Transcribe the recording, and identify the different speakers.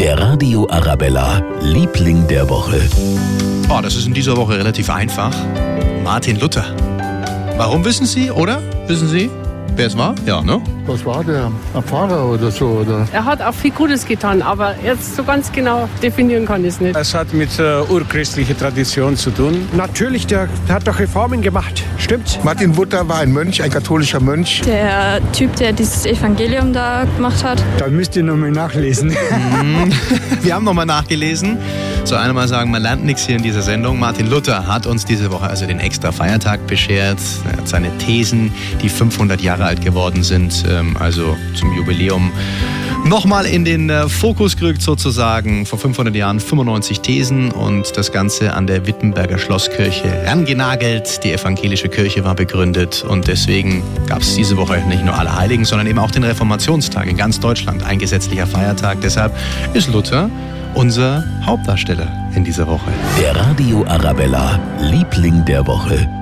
Speaker 1: Der Radio Arabella, Liebling der Woche.
Speaker 2: Oh, das ist in dieser Woche relativ einfach. Martin Luther. Warum wissen Sie, oder? Wissen Sie, wer es war? Ja, ne?
Speaker 3: Was war der? Ein Pfarrer oder so? Oder?
Speaker 4: Er hat auch viel Gutes getan, aber jetzt so ganz genau definieren kann ich es nicht.
Speaker 5: Es hat mit äh, urchristlicher Tradition zu tun.
Speaker 6: Natürlich, der hat doch Reformen gemacht. Stimmt's?
Speaker 7: Martin Luther war ein Mönch, ein katholischer Mönch.
Speaker 8: Der Typ, der dieses Evangelium da gemacht hat.
Speaker 6: Da müsst ihr nochmal nachlesen.
Speaker 2: Wir haben nochmal nachgelesen. So einmal sagen, man lernt nichts hier in dieser Sendung. Martin Luther hat uns diese Woche also den extra Feiertag beschert. Er hat seine Thesen, die 500 Jahre alt geworden sind, ähm, also zum Jubiläum, nochmal in den äh, Fokus gerückt sozusagen. Vor 500 Jahren 95 Thesen und das Ganze an der Wittenberger Schlosskirche rangenagelt. Die evangelische Kirche war begründet und deswegen gab es diese Woche nicht nur Allerheiligen, sondern eben auch den Reformationstag in ganz Deutschland, ein gesetzlicher Feiertag. Deshalb ist Luther unser Hauptdarsteller in dieser Woche.
Speaker 1: Der Radio Arabella, Liebling der Woche.